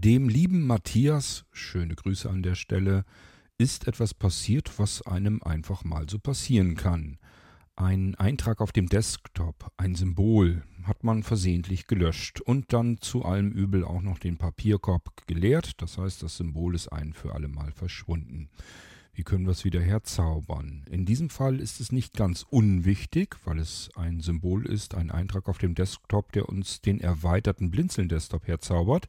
Dem lieben Matthias, schöne Grüße an der Stelle, ist etwas passiert, was einem einfach mal so passieren kann. Ein Eintrag auf dem Desktop, ein Symbol, hat man versehentlich gelöscht und dann zu allem Übel auch noch den Papierkorb geleert. Das heißt, das Symbol ist ein für alle Mal verschwunden. Wie können wir es wieder herzaubern? In diesem Fall ist es nicht ganz unwichtig, weil es ein Symbol ist, ein Eintrag auf dem Desktop, der uns den erweiterten Blinzeln-Desktop herzaubert.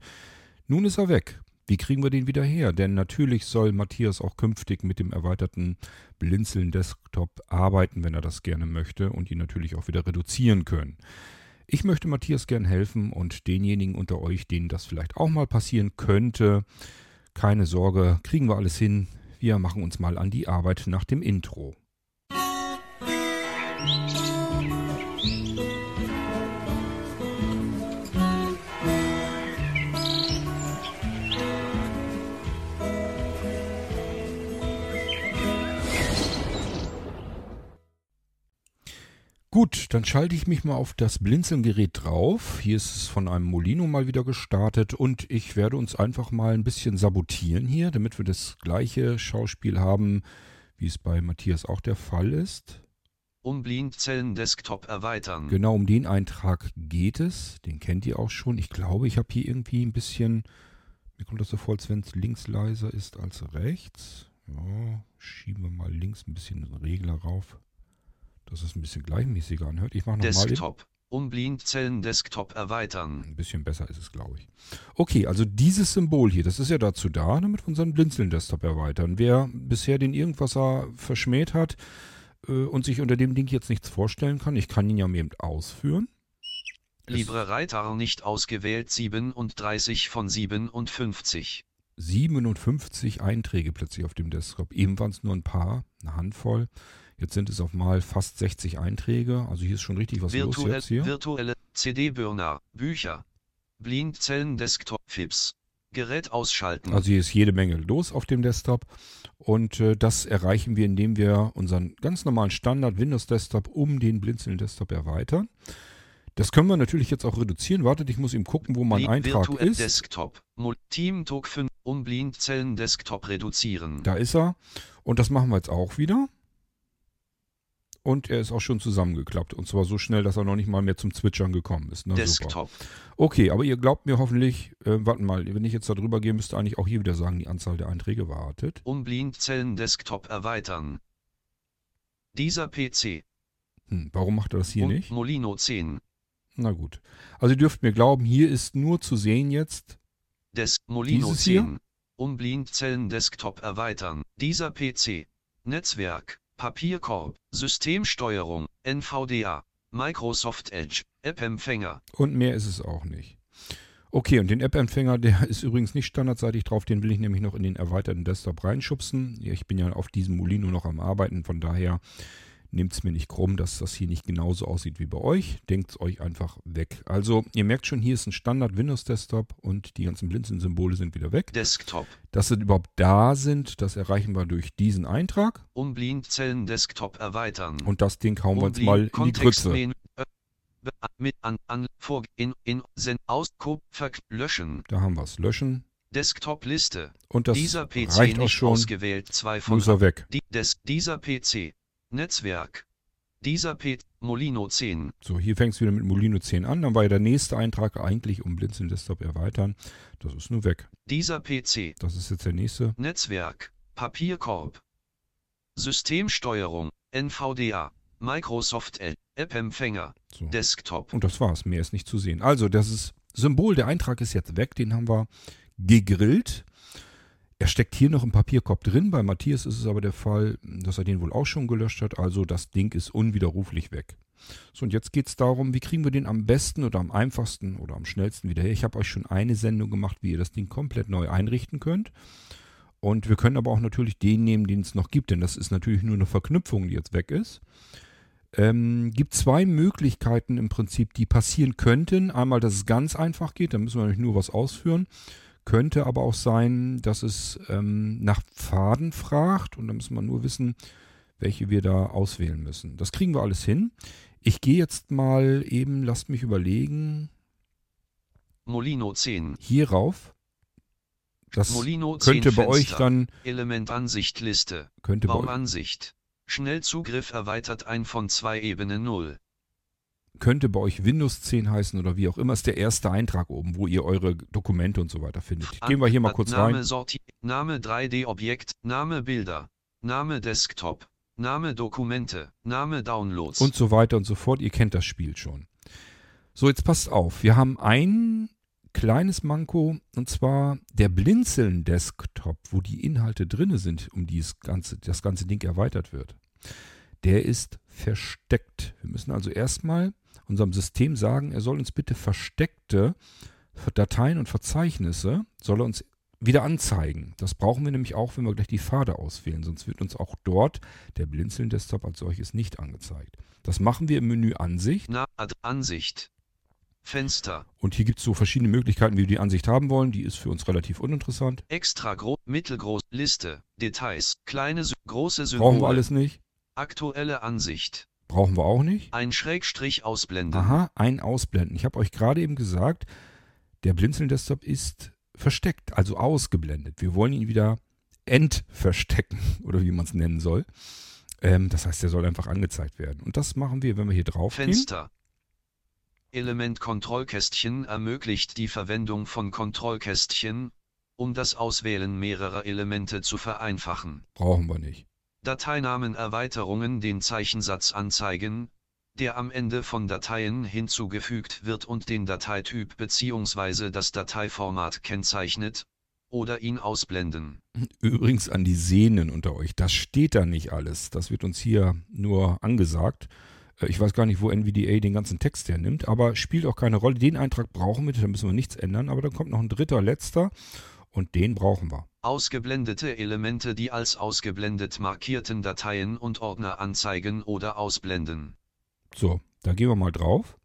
Nun ist er weg. Wie kriegen wir den wieder her? Denn natürlich soll Matthias auch künftig mit dem erweiterten Blinzeln-Desktop arbeiten, wenn er das gerne möchte und ihn natürlich auch wieder reduzieren können. Ich möchte Matthias gern helfen und denjenigen unter euch, denen das vielleicht auch mal passieren könnte, keine Sorge, kriegen wir alles hin. Wir machen uns mal an die Arbeit nach dem Intro. Gut, dann schalte ich mich mal auf das Blinzelgerät drauf. Hier ist es von einem Molino mal wieder gestartet und ich werde uns einfach mal ein bisschen sabotieren hier, damit wir das gleiche Schauspiel haben, wie es bei Matthias auch der Fall ist. Um Blindzellen-Desktop erweitern. Genau, um den Eintrag geht es. Den kennt ihr auch schon. Ich glaube, ich habe hier irgendwie ein bisschen, mir kommt das so vor, als wenn es links leiser ist als rechts. Ja, schieben wir mal links ein bisschen den Regler rauf dass es ein bisschen gleichmäßiger anhört. Ich mache nochmal. Desktop. Um Blindzellen Desktop erweitern. Ein bisschen besser ist es, glaube ich. Okay, also dieses Symbol hier, das ist ja dazu da, damit wir unseren Blinzeln Desktop erweitern. Wer bisher den Irgendwasser verschmäht hat äh, und sich unter dem Ding jetzt nichts vorstellen kann, ich kann ihn ja eben ausführen. Libre Reiter nicht ausgewählt 37 von 57. 57 Einträge plötzlich auf dem Desktop. Eben waren es nur ein paar, eine Handvoll. Jetzt sind es auf mal fast 60 Einträge. Also hier ist schon richtig was Virtuell, los jetzt hier. Virtuelle CD-Burner, Bücher, Blindzellen Desktop, FIPS. Gerät ausschalten. Also hier ist jede Menge los auf dem Desktop. Und äh, das erreichen wir, indem wir unseren ganz normalen Standard Windows Desktop um den Blinzeln Desktop erweitern. Das können wir natürlich jetzt auch reduzieren. Wartet, ich muss ihm gucken, wo mein Eintrag Virtuell ist. Desktop, Team Talk 5, um Blindzellen Desktop reduzieren. Da ist er. Und das machen wir jetzt auch wieder. Und er ist auch schon zusammengeklappt. Und zwar so schnell, dass er noch nicht mal mehr zum Zwitschern gekommen ist. Na, Desktop. Super. Okay, aber ihr glaubt mir hoffentlich, äh, warten mal, wenn ich jetzt da drüber gehe, müsste eigentlich auch hier wieder sagen, die Anzahl der Einträge wartet. Um Blindzellen Desktop erweitern. Dieser PC. Hm, warum macht er das hier und nicht? Molino 10. Na gut. Also ihr dürft mir glauben, hier ist nur zu sehen jetzt. Des Molino Dieses 10. hier? Um Blindzellen Desktop erweitern. Dieser PC. Netzwerk. Papierkorb. Systemsteuerung. NVDA. Microsoft Edge. App-Empfänger. Und mehr ist es auch nicht. Okay, und den App-Empfänger, der ist übrigens nicht standardseitig drauf, den will ich nämlich noch in den erweiterten Desktop reinschubsen. Ich bin ja auf diesem Molino noch am Arbeiten, von daher nehmt es mir nicht krumm, dass das hier nicht genauso aussieht wie bei euch. Denkt es euch einfach weg. Also, ihr merkt schon, hier ist ein Standard Windows Desktop und die ganzen Blinzeln-Symbole sind wieder weg. Desktop. Dass sie überhaupt da sind, das erreichen wir durch diesen Eintrag. Um Desktop erweitern. Und das Ding hauen wir uns mal in die Grütze. Mit an, an, vor, in, in, send, aus, löschen. Da haben wir es. Löschen. Desktop-Liste. Und das Dieser PC reicht auch schon. ausgewählt. Zwei von ist er weg. die, des, dieser PC. Netzwerk. Dieser PC. Molino 10. So, hier fängt es wieder mit Molino 10 an. Dann war ja der nächste Eintrag eigentlich um Blinzeln Desktop erweitern. Das ist nur weg. Dieser PC. Das ist jetzt der nächste. Netzwerk. Papierkorb. Systemsteuerung. NVDA. Microsoft Edge. App-Empfänger. So. Desktop. Und das war's. Mehr ist nicht zu sehen. Also, das ist Symbol, der Eintrag ist jetzt weg. Den haben wir gegrillt. Er steckt hier noch im Papierkorb drin. Bei Matthias ist es aber der Fall, dass er den wohl auch schon gelöscht hat. Also das Ding ist unwiderruflich weg. So, und jetzt geht es darum, wie kriegen wir den am besten oder am einfachsten oder am schnellsten wieder her. Ich habe euch schon eine Sendung gemacht, wie ihr das Ding komplett neu einrichten könnt. Und wir können aber auch natürlich den nehmen, den es noch gibt, denn das ist natürlich nur eine Verknüpfung, die jetzt weg ist. Ähm, gibt zwei Möglichkeiten im Prinzip, die passieren könnten. Einmal, dass es ganz einfach geht, da müssen wir natürlich nur was ausführen. Könnte aber auch sein, dass es ähm, nach Pfaden fragt und da müssen wir nur wissen, welche wir da auswählen müssen. Das kriegen wir alles hin. Ich gehe jetzt mal eben, lasst mich überlegen, Molino 10. hier rauf. Das Molino könnte 10 bei euch Fenster. dann, Elementansicht Liste. könnte bei euch, Baumansicht. Schnellzugriff erweitert ein von zwei Ebene 0. könnte bei euch Windows 10 heißen oder wie auch immer, ist der erste Eintrag oben, wo ihr eure Dokumente und so weiter findet. Gehen wir hier mal kurz Name rein. Sorti Name 3D-Objekt, Name Bilder, Name Desktop, Name Dokumente, Name Downloads. und so weiter und so fort. Ihr kennt das Spiel schon. So, jetzt passt auf. Wir haben ein kleines Manko und zwar der Blinzeln-Desktop, wo die Inhalte drinne sind, um die ganze, das ganze Ding erweitert wird. Der ist versteckt. Wir müssen also erstmal unserem System sagen, er soll uns bitte versteckte Dateien und Verzeichnisse, soll er uns wieder anzeigen. Das brauchen wir nämlich auch, wenn wir gleich die Pfade auswählen, sonst wird uns auch dort der Blinzeln-Desktop als solches nicht angezeigt. Das machen wir im Menü Ansicht Na Ad Ansicht. Fenster. und hier gibt es so verschiedene Möglichkeiten, wie wir die Ansicht haben wollen. Die ist für uns relativ uninteressant. Extra groß, mittelgroß, Liste, Details, kleine, große Symbole. Brauchen wir alles nicht. Aktuelle Ansicht. Brauchen wir auch nicht. Ein Schrägstrich ausblenden. Aha, ein Ausblenden. Ich habe euch gerade eben gesagt, der Blinzeln-Desktop ist versteckt, also ausgeblendet. Wir wollen ihn wieder entverstecken oder wie man es nennen soll. Ähm, das heißt, der soll einfach angezeigt werden. Und das machen wir, wenn wir hier drauf gehen. Fenster. Element Kontrollkästchen ermöglicht die Verwendung von Kontrollkästchen, um das Auswählen mehrerer Elemente zu vereinfachen. Brauchen wir nicht. Dateinamen Erweiterungen den Zeichensatz anzeigen, der am Ende von Dateien hinzugefügt wird und den Dateityp bzw. das Dateiformat kennzeichnet, oder ihn ausblenden. Übrigens an die Sehnen unter euch. Das steht da nicht alles. Das wird uns hier nur angesagt. Äh, Ich weiß gar nicht, wo NVDA den ganzen Text hernimmt, aber spielt auch keine Rolle. Den Eintrag brauchen wir, da müssen wir nichts ändern. Aber dann kommt noch ein dritter, letzter und den brauchen wir. Ausgeblendete Elemente die als ausgeblendet markierten Dateien und Ordner anzeigen oder ausblenden. So, da gehen wir mal drauf.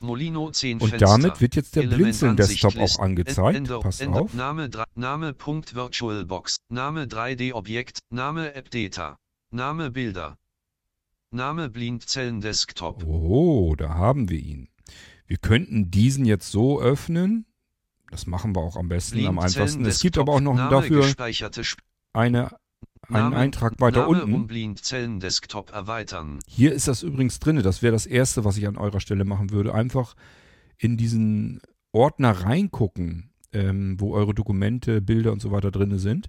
Molino 10 Und Fenster. damit wird jetzt der Blinzeln-Desktop auch angezeigt. Ender- Passt Ender- auf. Name, Name Punkt VirtualBox, Name 3D-Objekt, Name AppData, Name Bilder, Name Blindzellen-Desktop. Oh, da haben wir ihn. Wir könnten diesen jetzt so öffnen. Das machen wir auch am besten, am einfachsten. Es gibt aber auch noch Name dafür eine, einen Name- Eintrag weiter Name unten. Blindzellen-Desktop erweitern. Hier ist das übrigens drin. Das wäre das Erste, was ich an eurer Stelle machen würde. Einfach in diesen Ordner reingucken, ähm, wo eure Dokumente, Bilder und so weiter drin sind.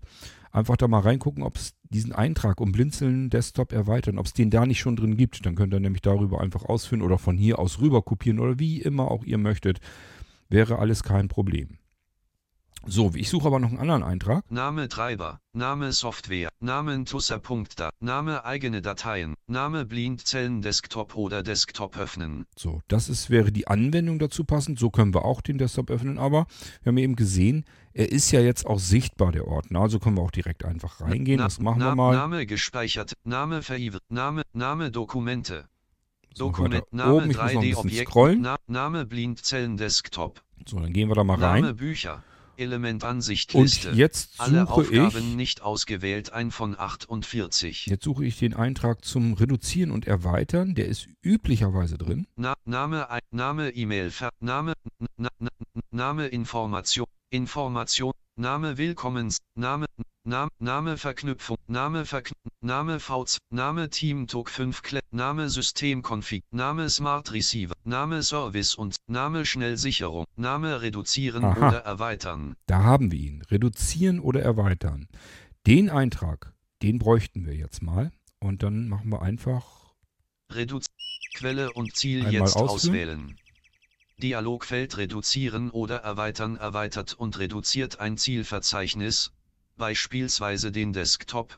Einfach da mal reingucken, ob es diesen Eintrag um Blinzeln Desktop erweitern, ob es den da nicht schon drin gibt. Dann könnt ihr nämlich darüber einfach ausführen oder von hier aus rüber kopieren oder wie immer auch ihr möchtet. Wäre alles kein Problem. So, ich suche aber noch einen anderen Eintrag. Name Treiber, Name Software, Namen Tusser.da, Name eigene Dateien, Name Blindzellen-Desktop oder Desktop öffnen. So, das ist, wäre die Anwendung dazu passend. So können wir auch den Desktop öffnen. Aber wir haben eben gesehen, er ist ja jetzt auch sichtbar, der Ordner. Also können wir auch direkt einfach reingehen. Na- Das machen Na- wir mal. Name gespeichert, Name verhievt, Name, Name Dokumente. So, Dokument, Name oben. Ich muss noch ein bisschen 3D-Objekt, scrollen. Na, Name Blindzellen-Desktop, So, dann gehen wir da mal Name rein. Bücher, Element Ansicht Und Liste. jetzt Alle suche Aufgaben ich, nicht ausgewählt, ein von 48. jetzt suche ich den Eintrag zum Reduzieren und Erweitern. Der ist üblicherweise drin. Na, Name, Name, E-Mail, Name, na, na, Name, Information, Information, Name, Willkommens, Name, Name, Name, Verknüpfung, Name, Verkn Name, VZ, Name, Team Talk 5, Kle Name, Systemkonfig, Name, Smart Receiver, Name, Service und Name, Schnellsicherung, Name, Reduzieren Aha. oder Erweitern. Da haben wir ihn. Reduzieren oder erweitern. Den Eintrag, den bräuchten wir jetzt mal. Und dann machen wir einfach Reduz Quelle und Ziel jetzt ausführen. auswählen. Dialogfeld reduzieren oder erweitern erweitert und reduziert ein Zielverzeichnis, beispielsweise den Desktop,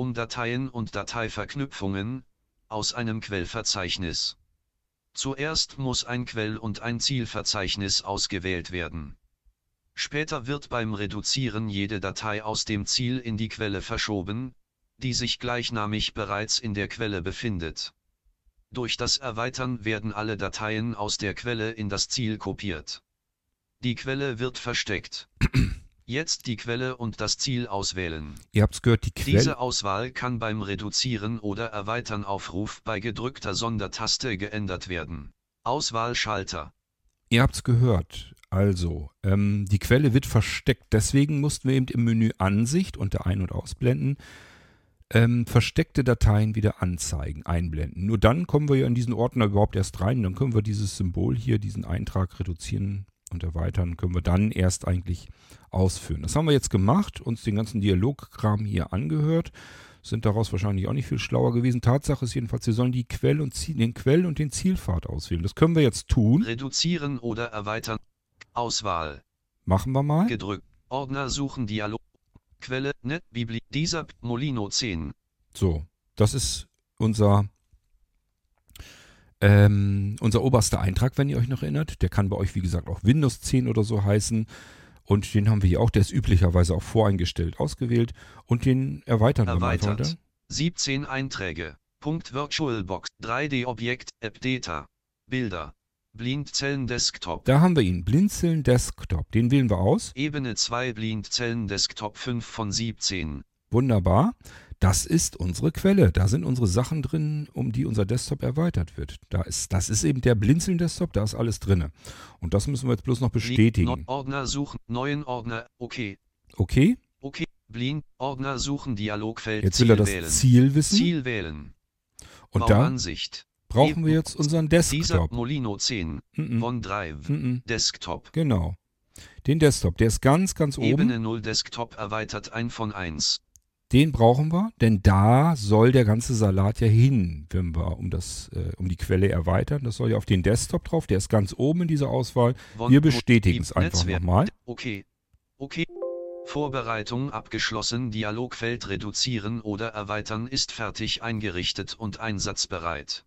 um Dateien und Dateiverknüpfungen, aus einem Quellverzeichnis. Zuerst muss ein Quell- und ein Zielverzeichnis ausgewählt werden. Später wird beim Reduzieren jede Datei aus dem Ziel in die Quelle verschoben, die sich gleichnamig bereits in der Quelle befindet. Durch das Erweitern werden alle Dateien aus der Quelle in das Ziel kopiert. Die Quelle wird versteckt. Jetzt die Quelle und das Ziel auswählen. Ihr habt es gehört, die Quelle. Diese Auswahl kann beim Reduzieren oder Erweitern Aufruf bei gedrückter Sondertaste geändert werden. Auswahlschalter. Ihr habt's gehört. Also, ähm, die Quelle wird versteckt. Deswegen mussten wir eben im Menü Ansicht unter Ein- und Ausblenden ähm, versteckte Dateien wieder anzeigen, einblenden. Nur dann kommen wir ja in diesen Ordner überhaupt erst rein. Dann können wir dieses Symbol hier, diesen Eintrag reduzieren und erweitern, können wir dann erst eigentlich ausführen. Das haben wir jetzt gemacht, uns den ganzen Dialogkram hier angehört, sind daraus wahrscheinlich auch nicht viel schlauer gewesen. Tatsache ist jedenfalls, wir sollen die Quell und Ziel, den Quell und den Zielpfad auswählen. Das können wir jetzt tun. Reduzieren oder erweitern. Auswahl. Machen wir mal. Gedrückt. Ordner suchen Dialog. Quelle, Net, Bibli, dieser, Molino 10. So, das ist unser, ähm, unser oberster Eintrag, wenn ihr euch noch erinnert. Der kann bei euch, wie gesagt, auch Windows 10 oder so heißen. Und den haben wir hier auch, der ist üblicherweise auch voreingestellt ausgewählt. Und den erweitern wir mal Erweitert. weiter. 17 Einträge. Punkt VirtualBox. 3D-Objekt. App Data. Bilder. Blindzellen Desktop. Da haben wir ihn, Blinzeln Desktop. Den wählen wir aus. Ebene 2 Blindzellen Desktop 5 von 17. Wunderbar. Das ist unsere Quelle. Da sind unsere Sachen drin, um die unser Desktop erweitert wird. Da ist, das ist eben der Blinzeln Desktop, da ist alles drin. Und das müssen wir jetzt bloß noch bestätigen. Ordner suchen. Neuen Ordner. Okay. Okay, Okay. Blind. Ordner suchen Dialogfeld. jetzt will er das wählen. Ziel wissen. Ziel wählen. Und da Bauansicht. brauchen wir jetzt unseren Dieser Desktop. Molino 10. Mhm. OneDrive. Mhm. Desktop. Genau. Den Desktop, der ist ganz, ganz oben. Ebene 0 Desktop erweitert 1 von 1. Den brauchen wir, denn da soll der ganze Salat ja hin, wenn wir um, das, äh, um die Quelle erweitern. Das soll ja auf den Desktop drauf, der ist ganz oben in dieser Auswahl. Wir bestätigen es einfach nochmal. Okay. Okay. Vorbereitung abgeschlossen. Dialogfeld reduzieren oder erweitern ist fertig eingerichtet und einsatzbereit.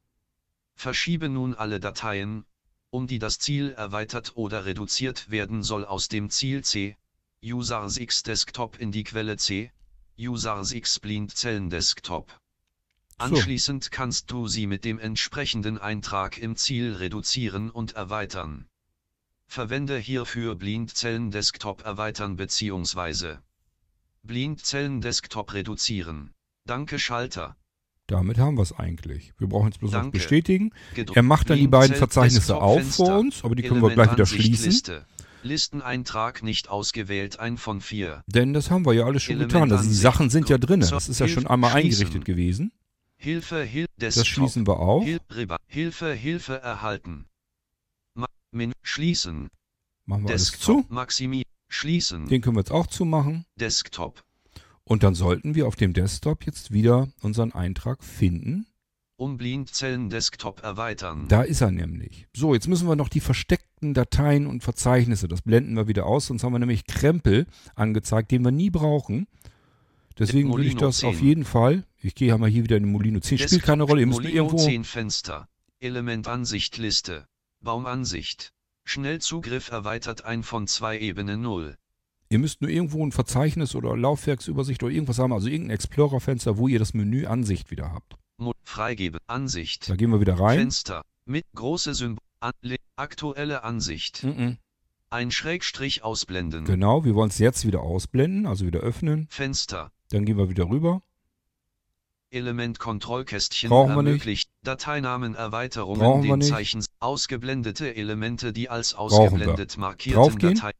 Verschiebe nun alle Dateien, um die das Ziel erweitert oder reduziert werden soll aus dem Ziel C, Users X Desktop in die Quelle C, Users X Blindzellen Desktop. Anschließend kannst du sie mit dem entsprechenden Eintrag im Ziel reduzieren und erweitern. Verwende hierfür Blindzellen Desktop erweitern bzw. Blindzellen Desktop reduzieren. Danke Schalter. Damit haben wir es eigentlich. Wir brauchen jetzt bloß noch bestätigen. Gedruckt. Er macht dann die beiden Verzeichnisse Desktop auf Fenster. vor uns, aber die können wir gleich wieder schließen. Liste. Listeneintrag nicht ausgewählt, ein von vier. Denn das haben wir ja alles schon Element getan. Also die. Sachen sind ja drin. Das ist ja schon Hilfe, einmal schließen. eingerichtet gewesen. Hilfe, Hil Das schließen wir auch. Hilfe, Hilfe erhalten. Ma Menü schließen. Machen wir alles Desktop. zu. Maximi schließen. Den können wir jetzt auch zumachen. Desktop. Und dann sollten wir auf dem Desktop jetzt wieder unseren Eintrag finden. Um Blindzellen Desktop erweitern. Da ist er nämlich. So, jetzt müssen wir noch die versteckten Dateien und Verzeichnisse, das blenden wir wieder aus, sonst haben wir nämlich Krempel angezeigt, den wir nie brauchen. Deswegen würde ich das 10. auf jeden Fall, ich gehe ja mal hier wieder in den Molino 10, spielt Desktop, keine Rolle, ihr müsst Molino irgendwo, 10 Fenster. Elementansicht Liste. Baumansicht. Schnellzugriff erweitert ein von zwei Ebene 0. ihr müsst nur irgendwo ein Verzeichnis oder Laufwerksübersicht oder irgendwas haben, also irgendein Explorer-Fenster, wo ihr das Menü Ansicht wieder habt. Mo Freigebe. Ansicht. Da gehen wir wieder rein. Fenster. Mit große Symbol. Aktuelle Ansicht. Mhm. Ein Schrägstrich ausblenden. Genau, wir wollen es jetzt wieder ausblenden, also wieder öffnen. Fenster. Dann gehen wir wieder rüber. Elementkontrollkästchen Brauchen wir nicht. ermöglicht Dateinamen Erweiterungen Brauchen den nicht. Zeichens ausgeblendete Elemente die als Brauchen ausgeblendet markierten. Dateien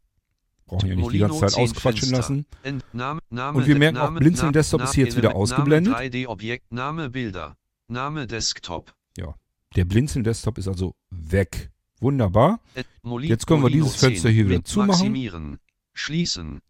Brauchen ja nicht die ganze Zeit 10 ausquatschen lassen. Ent- Name, Name, Und wir merken auch, Blinzeln Desktop ist hier jetzt wieder ausgeblendet. Name 3D-Objekt, Name Bilder, Name Desktop. Der Blinzeln Desktop ist also weg. Wunderbar. Jetzt können wir dieses Fenster hier wieder zumachen. Maximieren. Schließen.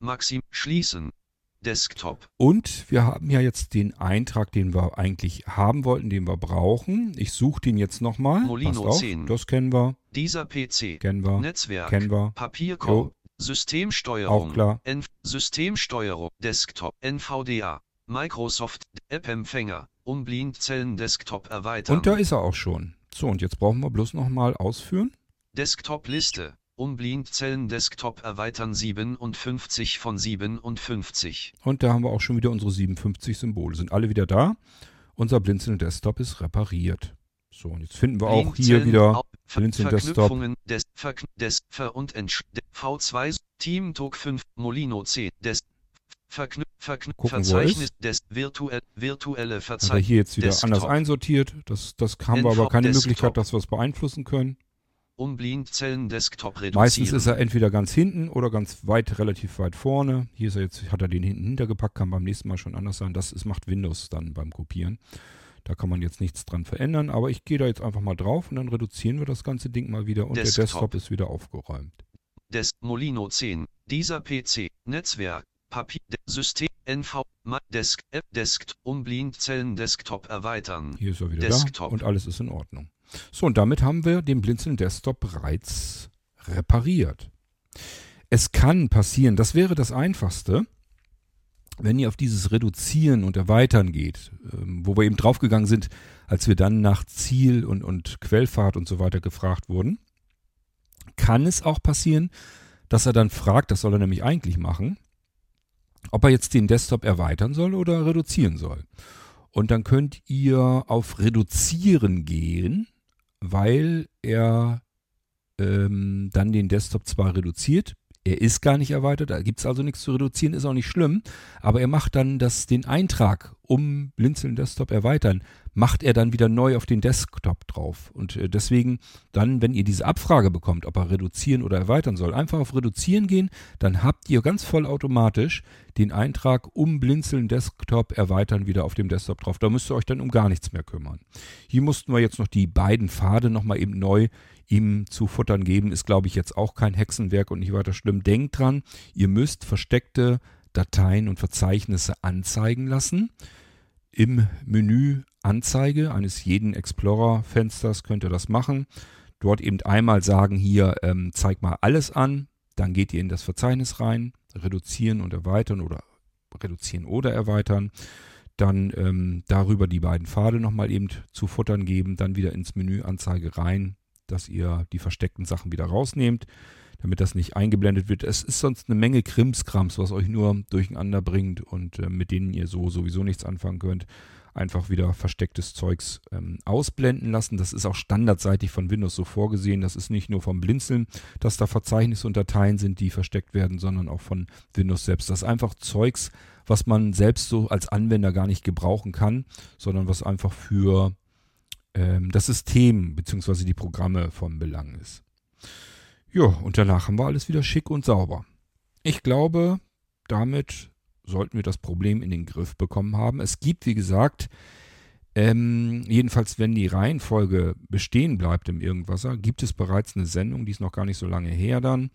Maxim schließen. Desktop. Und wir haben ja jetzt den Eintrag, den wir eigentlich haben wollten, den wir brauchen. Ich suche den jetzt nochmal. Molino Passt auf. 10. Das kennen wir. Dieser PC. Kennen wir. Netzwerk. Kennen wir. Papierkorb. Systemsteuerung. Auch klar. N Systemsteuerung. Desktop. NVDA. Microsoft. App-Empfänger. Um Blindzellen Desktop erweitern. Und da ist er auch schon. So, und jetzt brauchen wir bloß nochmal ausführen. Desktop-Liste. Um Blindzellen Desktop erweitern 57 von 57. Und da haben wir auch schon wieder unsere 57 Symbole. Sind alle wieder da. Unser Blinzeln Desktop ist repariert. So, und jetzt finden wir auch hier wieder Ver Blinzeln Desktop. Verknüpfungen des, Verkn des Ver und Entsch de- V2 Team Talk 5 Molino 10 des Verknü Verknü Gucken, wo er Verzeichnis des virtuell virtuelle er Verzeichnis hier jetzt wieder Desktop. anders einsortiert. Das, das haben wir aber keine Desktop. Möglichkeit, dass wir es beeinflussen können. Um Blindzellen Desktop reduzieren. Meistens ist er entweder ganz hinten oder ganz weit, relativ weit vorne. Hier ist er jetzt, hat er den hinten hintergepackt, kann beim nächsten Mal schon anders sein. Das ist, macht Windows dann beim Kopieren. Da kann man jetzt nichts dran verändern, aber ich gehe da jetzt einfach mal drauf und dann reduzieren wir das ganze Ding mal wieder und Desktop. der Desktop ist wieder aufgeräumt. Des Molino 10. Dieser PC, Netzwerk, Papier, System, NV, Desk, App, Desk, um Blindzellen Desktop erweitern. Hier ist er wieder Desktop. da und alles ist in Ordnung. So, und damit haben wir den Blinzeln Desktop bereits repariert. Es kann passieren, das wäre das Einfachste, wenn ihr auf dieses Reduzieren und Erweitern geht, ähm, wo wir eben draufgegangen sind, als wir dann nach Ziel und, und Quellfahrt und so weiter gefragt wurden, kann es auch passieren, dass er dann fragt, das soll er nämlich eigentlich machen, ob er jetzt den Desktop erweitern soll oder reduzieren soll. Und dann könnt ihr auf Reduzieren gehen, weil er ähm, dann den Desktop zwar reduziert, er ist gar nicht erweitert, da gibt es also nichts zu reduzieren, ist auch nicht schlimm, aber er macht dann das, den Eintrag um Blinzeln Desktop erweitern, macht er dann wieder neu auf den Desktop drauf. Und äh, deswegen dann, wenn ihr diese Abfrage bekommt, ob er reduzieren oder erweitern soll, einfach auf Reduzieren gehen, dann habt ihr ganz vollautomatisch den Eintrag um Blinzeln Desktop erweitern wieder auf dem Desktop drauf. Da müsst ihr euch dann um gar nichts mehr kümmern. Hier mussten wir jetzt noch die beiden Pfade nochmal eben neu ihm zu futtern geben. Ist, glaube ich, jetzt auch kein Hexenwerk und nicht weiter schlimm. Denkt dran, ihr müsst versteckte Dateien und Verzeichnisse anzeigen lassen. Im Menü Anzeige eines jeden Explorer-Fensters könnt ihr das machen. Dort eben einmal sagen hier, ähm, zeig mal alles an. Dann geht ihr in das Verzeichnis rein, reduzieren und erweitern oder reduzieren oder erweitern. Dann ähm, darüber die beiden Pfade nochmal eben zu futtern geben, dann wieder ins Menü Anzeige rein, dass ihr die versteckten Sachen wieder rausnehmt, damit das nicht eingeblendet wird. Es ist sonst eine Menge Krimskrams, was euch nur durcheinander bringt und äh, mit denen ihr so sowieso nichts anfangen könnt. Einfach wieder verstecktes Zeugs ähm, ausblenden lassen. Das ist auch standardseitig von Windows so vorgesehen. Das ist nicht nur vom Blinzeln, dass da Verzeichnisse und Dateien sind, die versteckt werden, sondern auch von Windows selbst. Das ist einfach Zeugs, was man selbst so als Anwender gar nicht gebrauchen kann, sondern was einfach für ähm, das System bzw. die Programme von Belang ist. Ja, und danach haben wir alles wieder schick und sauber. Ich glaube, damit sollten wir das Problem in den Griff bekommen haben. Es gibt, wie gesagt, ähm, jedenfalls, wenn die Reihenfolge bestehen bleibt im Irgendwasser, gibt es bereits eine Sendung, die ist noch gar nicht so lange her dann,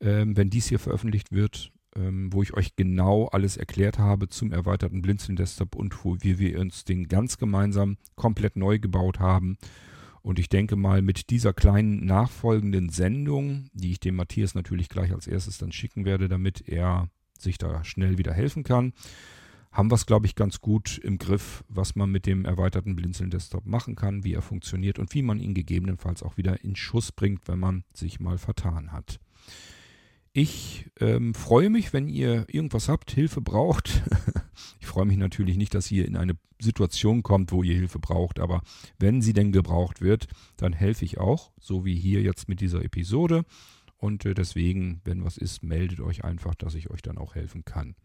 ähm, wenn dies hier veröffentlicht wird, ähm, wo ich euch genau alles erklärt habe zum erweiterten Blinzeln-Desktop und wo wir, wir uns den ganz gemeinsam komplett neu gebaut haben. Und ich denke mal, mit dieser kleinen nachfolgenden Sendung, die ich dem Matthias natürlich gleich als erstes dann schicken werde, damit er sich da schnell wieder helfen kann, haben wir es, glaube ich, ganz gut im Griff, was man mit dem erweiterten Blinzeln-Desktop machen kann, wie er funktioniert und wie man ihn gegebenenfalls auch wieder in Schuss bringt, wenn man sich mal vertan hat. Ich ähm, freue mich, wenn ihr irgendwas habt, Hilfe braucht. ich freue mich natürlich nicht, dass ihr in eine Situation kommt, wo ihr Hilfe braucht, aber wenn sie denn gebraucht wird, dann helfe ich auch, so wie hier jetzt mit dieser Episode. Und äh, deswegen, wenn was ist, meldet euch einfach, dass ich euch dann auch helfen kann.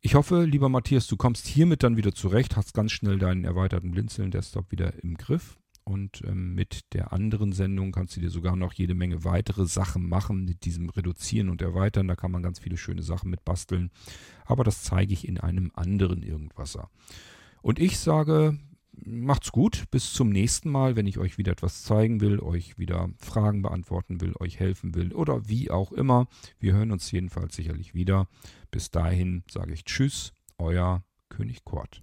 Ich hoffe, lieber Matthias, du kommst hiermit dann wieder zurecht, hast ganz schnell deinen erweiterten Blinzeln-Desktop wieder im Griff. Und ähm, mit der anderen Sendung kannst du dir sogar noch jede Menge weitere Sachen machen, mit diesem Reduzieren und Erweitern. Da kann man ganz viele schöne Sachen mit basteln. Aber das zeige ich in einem anderen Irgendwasser. Und ich sage, macht's gut. Bis zum nächsten Mal, wenn ich euch wieder etwas zeigen will, euch wieder Fragen beantworten will, euch helfen will oder wie auch immer. Wir hören uns jedenfalls sicherlich wieder. Bis dahin sage ich Tschüss, euer König Kort.